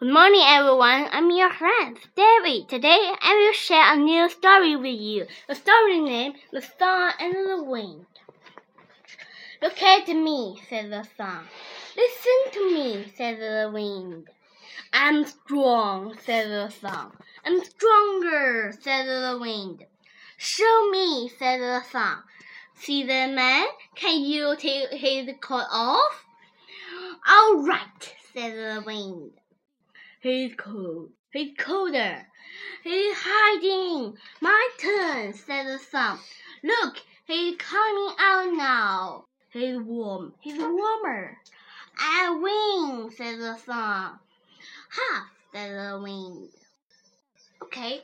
Good morning, everyone. I'm your friend, David. Today, I will share a new story with you. The story name, The Sun and the Wind. Look at me, said the sun. Listen to me, said the wind. I'm strong, said the sun. I'm stronger, said the wind. Show me, said the sun. See the man? Can you take his coat off? All right, said the wind. He's cold. He's colder. He's hiding. My turn, said the sun. Look, he's coming out now. He's warm. He's warmer. I win, said the sun. Ha, said the wind. Okay,